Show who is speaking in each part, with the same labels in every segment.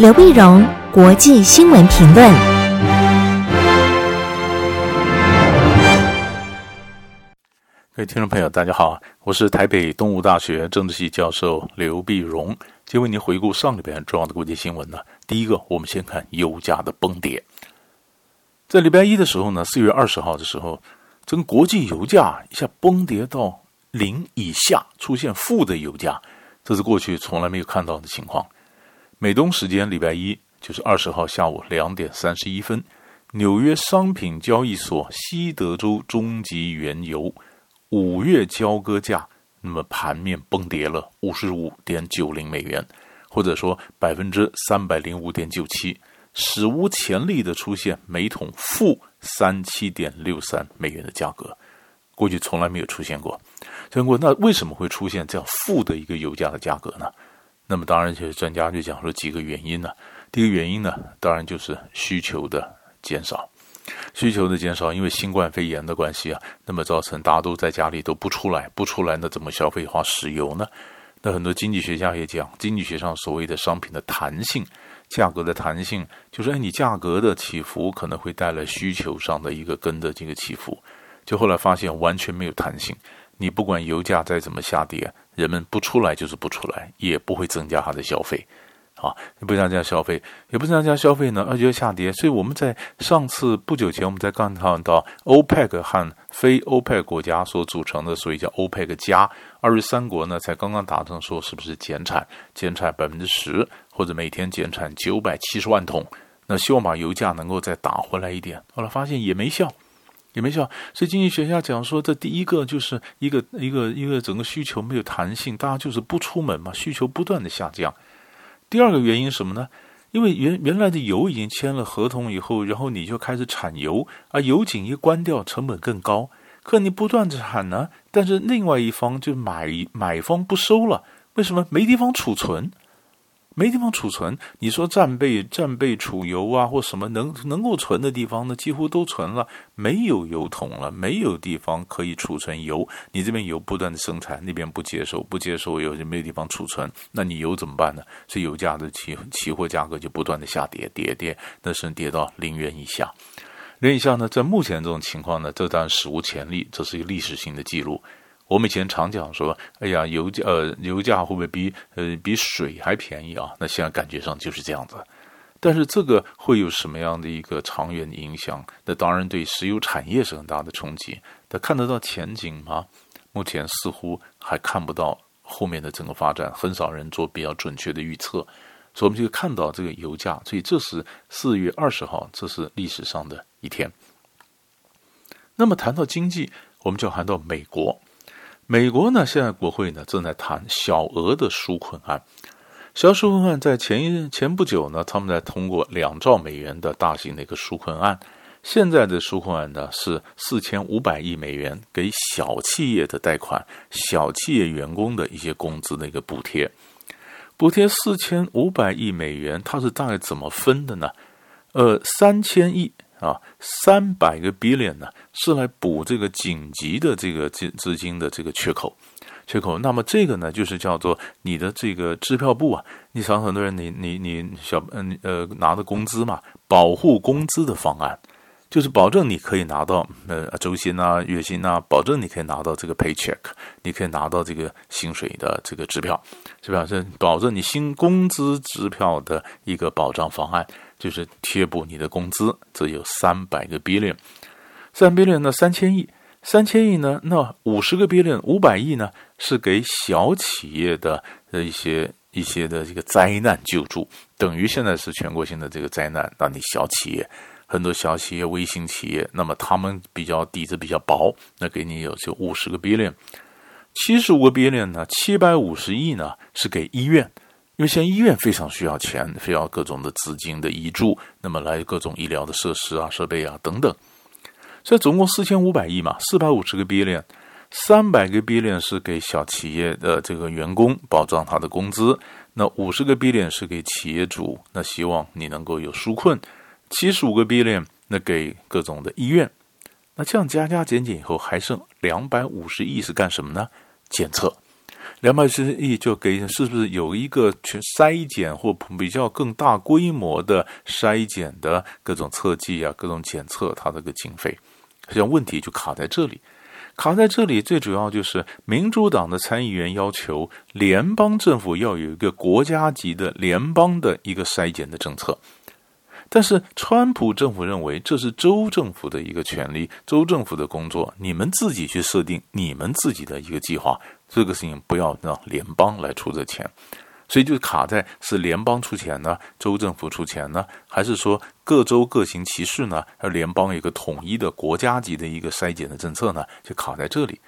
Speaker 1: 刘碧荣，国际新闻评论。
Speaker 2: 各位听众朋友，大家好，我是台北东吴大学政治系教授刘碧荣，今天为您回顾上礼拜重要的国际新闻呢。第一个，我们先看油价的崩跌。在礼拜一的时候呢，四月二十号的时候，整个国际油价一下崩跌到零以下，出现负的油价，这是过去从来没有看到的情况。美东时间礼拜一，就是二十号下午两点三十一分，纽约商品交易所西德州中级原油五月交割价，那么盘面崩跌了五十五点九零美元，或者说百分之三百零五点九七，史无前例的出现每桶负三七点六三美元的价格，过去从来没有出现过。所以，那为什么会出现这样负的一个油价的价格呢？那么当然，就是专家就讲说几个原因呢。第一个原因呢，当然就是需求的减少，需求的减少，因为新冠肺炎的关系啊，那么造成大家都在家里都不出来，不出来那怎么消费化石油呢？那很多经济学家也讲，经济学上所谓的商品的弹性，价格的弹性，就是哎，你价格的起伏可能会带来需求上的一个跟的这个起伏，就后来发现完全没有弹性。你不管油价再怎么下跌，人们不出来就是不出来，也不会增加他的消费，啊，不增加消费，也不增加消费呢，而且下跌。所以我们在上次不久前，我们在刚看到 OPEC 和非 OPEC 国家所组成的，所以叫 OPEC 加二十三国呢，才刚刚达成说是不是减产，减产百分之十，或者每天减产九百七十万桶，那希望把油价能够再打回来一点。后来发现也没效。也没效，所以经济学家讲说，这第一个就是一个一个一个整个需求没有弹性，大家就是不出门嘛，需求不断的下降。第二个原因什么呢？因为原原来的油已经签了合同以后，然后你就开始产油，而油井一关掉，成本更高。可你不断的产呢，但是另外一方就买买方不收了，为什么？没地方储存。没地方储存，你说战备战备储油啊，或什么能能够存的地方呢？几乎都存了，没有油桶了，没有地方可以储存油。你这边油不断的生产，那边不接受，不接受油就没有地方储存，那你油怎么办呢？所以油价的期期货价格就不断的下跌，跌跌，那是跌到零元以下。零以下呢，在目前这种情况呢，这当然史无前例，这是一个历史性的记录。我们以前常讲说，哎呀，油价呃，油价会不会比呃比水还便宜啊？那现在感觉上就是这样子。但是这个会有什么样的一个长远的影响？那当然对石油产业是很大的冲击。但看得到前景吗？目前似乎还看不到后面的整个发展，很少人做比较准确的预测。所以我们就看到这个油价，所以这是四月二十号，这是历史上的一天。那么谈到经济，我们就谈到美国。美国呢，现在国会呢正在谈小额的纾困案。小额纾困案在前一前不久呢，他们在通过两兆美元的大型的一个纾困案。现在的纾困案呢是四千五百亿美元，给小企业的贷款，小企业员工的一些工资的一个补贴。补贴四千五百亿美元，它是大概怎么分的呢？呃，三千亿。啊，三百个 billion 呢，是来补这个紧急的这个资资金的这个缺口，缺口。那么这个呢，就是叫做你的这个支票部啊，你想很多人你，你你小嗯呃拿的工资嘛，保护工资的方案，就是保证你可以拿到呃周薪啊、月薪啊，保证你可以拿到这个 paycheck，你可以拿到这个薪水的这个支票，是吧？是保证你薪工资支票的一个保障方案。就是贴补你的工资，这有三百个 billion，三 billion 呢，三千亿，三千亿呢，那五十个 billion，五百亿呢，是给小企业的的一些一些的这个灾难救助，等于现在是全国性的这个灾难，让你小企业很多小企业、微型企业，那么他们比较底子比较薄，那给你有就五十个 billion，七十五个 billion 呢，七百五十亿呢是给医院。因为现在医院非常需要钱，需要各种的资金的挹注，那么来各种医疗的设施啊、设备啊等等，所以总共四千五百亿嘛，四百五十个 billion，三百个 billion 是给小企业的这个员工保障他的工资，那五十个 billion 是给企业主，那希望你能够有纾困，七十五个 billion 那给各种的医院，那这样加加减减以后还剩两百五十亿是干什么呢？检测。两百五十亿就给是不是有一个全筛检或比较更大规模的筛检的各种测计啊，各种检测，它这个经费，实际上问题就卡在这里。卡在这里，最主要就是民主党的参议员要求联邦政府要有一个国家级的联邦的一个筛检的政策。但是，川普政府认为这是州政府的一个权利，州政府的工作，你们自己去设定你们自己的一个计划，这个事情不要让联邦来出这钱，所以就卡在是联邦出钱呢，州政府出钱呢，还是说各州各行其事呢？而联邦一个统一的国家级的一个筛检的政策呢？就卡在这里。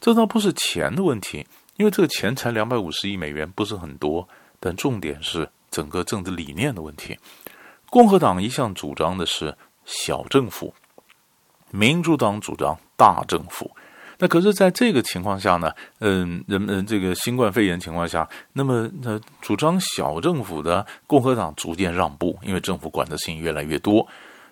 Speaker 2: 这倒不是钱的问题，因为这个钱才两百五十亿美元，不是很多，但重点是整个政治理念的问题。共和党一向主张的是小政府，民主党主张大政府。那可是在这个情况下呢，嗯，人们这个新冠肺炎情况下，那么呃，主张小政府的共和党逐渐让步，因为政府管的事情越来越多，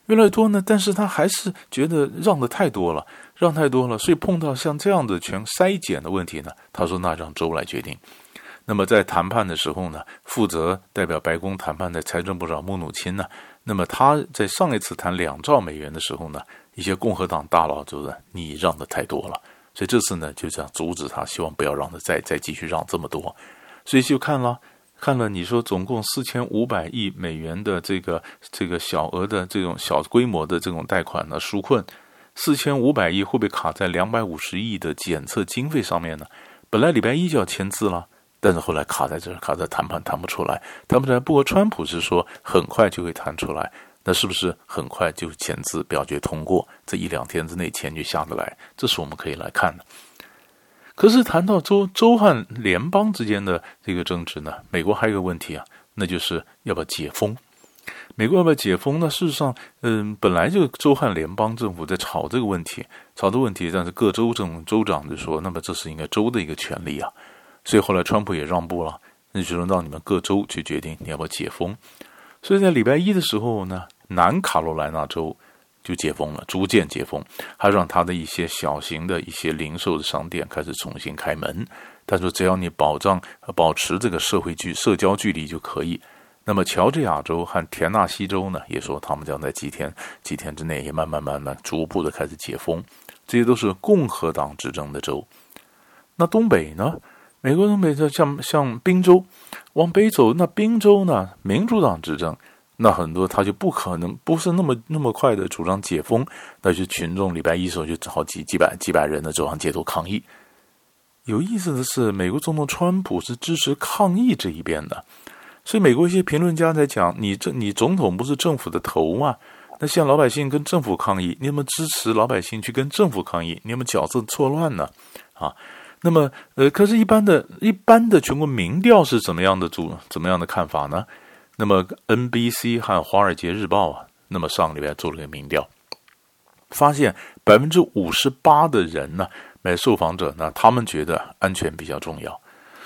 Speaker 2: 越来越多呢，但是他还是觉得让的太多了，让太多了，所以碰到像这样的全筛检的问题呢，他说那让州来决定。那么在谈判的时候呢，负责代表白宫谈判的财政部长穆努钦呢，那么他在上一次谈两兆美元的时候呢，一些共和党大佬就说你让的太多了，所以这次呢就这样阻止他，希望不要让他再再继续让这么多，所以就看了看了，你说总共四千五百亿美元的这个这个小额的这种小规模的这种贷款呢纾困，四千五百亿会不会卡在两百五十亿的检测经费上面呢？本来礼拜一就要签字了。但是后来卡在这儿，卡在谈判谈不出来，谈不出来。不过川普是说很快就会谈出来，那是不是很快就签字表决通过？这一两天之内钱就下得来，这是我们可以来看的。可是谈到州州和联邦之间的这个争执呢，美国还有一个问题啊，那就是要不要解封？美国要不要解封呢？事实上，嗯，本来就州和联邦政府在吵这个问题，吵这个问题，但是各州政州长就说，那么这是应该州的一个权利啊。所以后来川普也让步了，那就轮到你们各州去决定你要不要解封。所以在礼拜一的时候呢，南卡罗来纳州就解封了，逐渐解封，还让他的一些小型的一些零售的商店开始重新开门。他说只要你保障保持这个社会距社交距离就可以。那么乔治亚州和田纳西州呢，也说他们将在几天几天之内也慢慢慢慢逐步的开始解封。这些都是共和党执政的州。那东北呢？美国东北像像宾州，往北走，那宾州呢，民主党执政，那很多他就不可能不是那么那么快的主张解封，那就群众礼拜一时候就好几几百几百人的走上街头抗议。有意思的是，美国总统川普是支持抗议这一边的，所以美国一些评论家在讲，你这你总统不是政府的头吗？那像老百姓跟政府抗议，你有没有支持老百姓去跟政府抗议？你有没有角色错乱呢？啊？那么，呃，可是，一般的、一般的全国民调是怎么样的主、怎么样的看法呢？那么，NBC 和《华尔街日报》啊，那么上个礼拜做了个民调，发现百分之五十八的人呢，买受访者呢，他们觉得安全比较重要。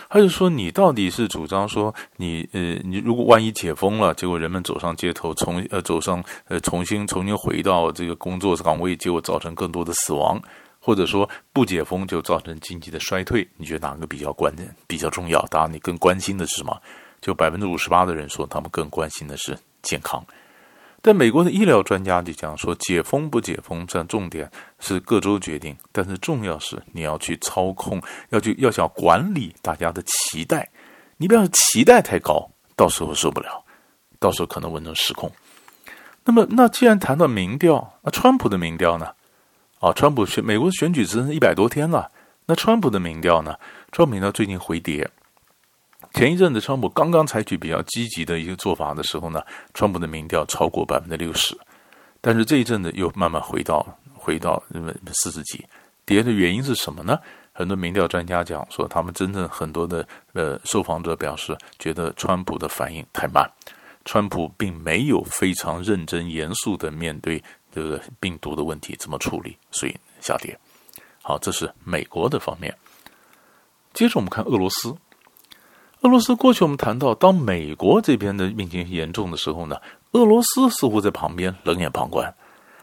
Speaker 2: 还是说，你到底是主张说你，呃，你如果万一解封了，结果人们走上街头，重呃走上呃重新重新回到这个工作岗位，结果造成更多的死亡？或者说不解封就造成经济的衰退，你觉得哪个比较关键、比较重要？当然，你更关心的是什么？就百分之五十八的人说，他们更关心的是健康。但美国的医疗专家就讲说，解封不解封，这重点是各州决定，但是重要是你要去操控，要去要想管理大家的期待。你不要期待太高，到时候受不了，到时候可能温成失控。那么，那既然谈到民调，那川普的民调呢？啊，川普选美国选举只剩一百多天了，那川普的民调呢？川普民调最近回跌。前一阵子，川普刚刚采取比较积极的一个做法的时候呢，川普的民调超过百分之六十，但是这一阵子又慢慢回到回到四十几。跌的原因是什么呢？很多民调专家讲说，他们真正很多的呃受访者表示，觉得川普的反应太慢，川普并没有非常认真严肃的面对。这个病毒的问题怎么处理？所以下跌。好，这是美国的方面。接着我们看俄罗斯。俄罗斯过去我们谈到，当美国这边的病情严重的时候呢，俄罗斯似乎在旁边冷眼旁观。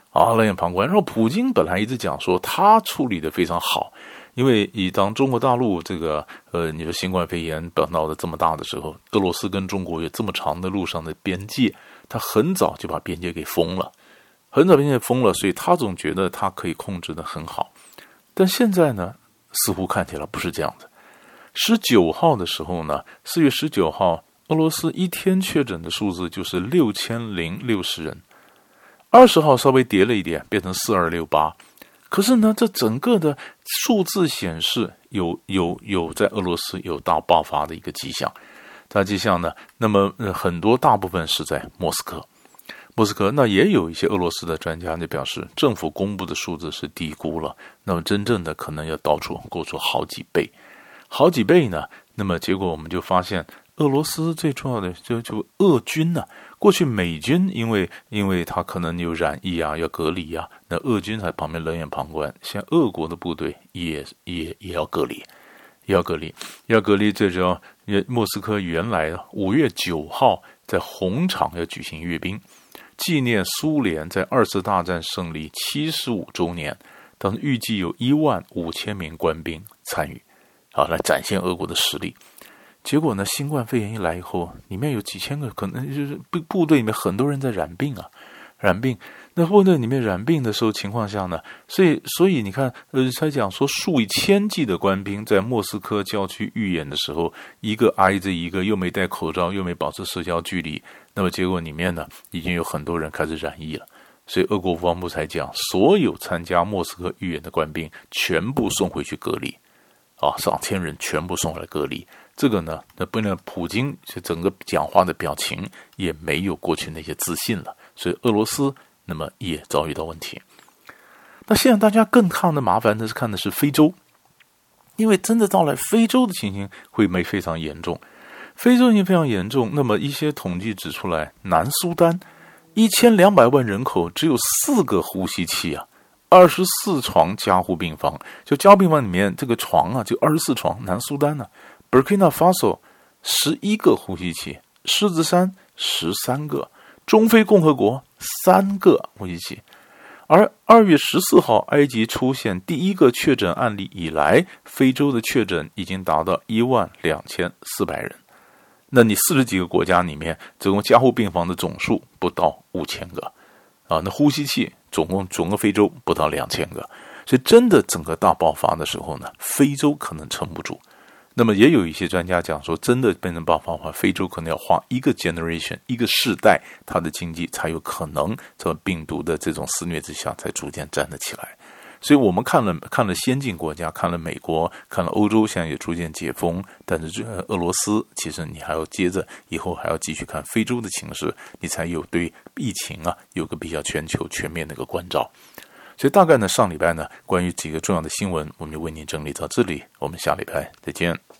Speaker 2: 啊，冷眼旁观。然后普京本来一直讲说他处理的非常好，因为以当中国大陆这个呃，你说新冠肺炎闹得这么大的时候，俄罗斯跟中国有这么长的路上的边界，他很早就把边界给封了，很早边界封了，所以他总觉得他可以控制的很好。但现在呢，似乎看起来不是这样的。十九号的时候呢，四月十九号，俄罗斯一天确诊的数字就是六千零六十人。二十号稍微跌了一点，变成四二六八。可是呢，这整个的数字显示有有有在俄罗斯有大爆发的一个迹象，大迹象呢，那么很多大部分是在莫斯科，莫斯科那也有一些俄罗斯的专家就表示，政府公布的数字是低估了，那么真正的可能要到处过出好几倍，好几倍呢，那么结果我们就发现。俄罗斯最重要的就就俄军呢、过去美军因为因为他可能有染疫啊，要隔离啊，那俄军在旁边冷眼旁观。像俄国的部队也也也要隔离，要隔离，要隔离。最主要，莫斯科原来五月九号在红场要举行阅兵，纪念苏联在二次大战胜利七十五周年，当预计有一万五千名官兵参与，啊，来展现俄国的实力。结果呢？新冠肺炎一来以后，里面有几千个，可能就是部部队里面很多人在染病啊，染病。那部队里面染病的时候情况下呢，所以所以你看，呃，才讲说数以千计的官兵在莫斯科郊区预演的时候，一个挨着一个，又没戴口罩，又没保持社交距离。那么结果里面呢，已经有很多人开始染疫了。所以俄国国防部才讲，所有参加莫斯科预演的官兵全部送回去隔离，啊，上千人全部送回来隔离。这个呢，那不能，普京就整个讲话的表情也没有过去那些自信了，所以俄罗斯那么也遭遇到问题。那现在大家更看的麻烦的是看的是非洲，因为真的到了非洲的情形会没非常严重，非洲已经非常严重。那么一些统计指出来，南苏丹一千两百万人口只有四个呼吸器啊，二十四床加护病房，就加护病房里面这个床啊，就二十四床。南苏丹呢？Burkina Faso 十一个呼吸器，狮子山十三个，中非共和国三个呼吸器。而二月十四号，埃及出现第一个确诊案例以来，非洲的确诊已经达到一万两千四百人。那你四十几个国家里面，总共加护病房的总数不到五千个啊，那呼吸器总共整个非洲不到两千个。所以真的整个大爆发的时候呢，非洲可能撑不住。那么也有一些专家讲说，真的变成爆发的话，非洲可能要花一个 generation 一个世代，它的经济才有可能在病毒的这种肆虐之下，才逐渐站得起来。所以我们看了看了先进国家，看了美国，看了欧洲，现在也逐渐解封，但是这俄罗斯，其实你还要接着以后还要继续看非洲的情势，你才有对疫情啊有个比较全球全面的一个关照。所以大概呢，上礼拜呢，关于几个重要的新闻，我们就为您整理到这里。我们下礼拜再见。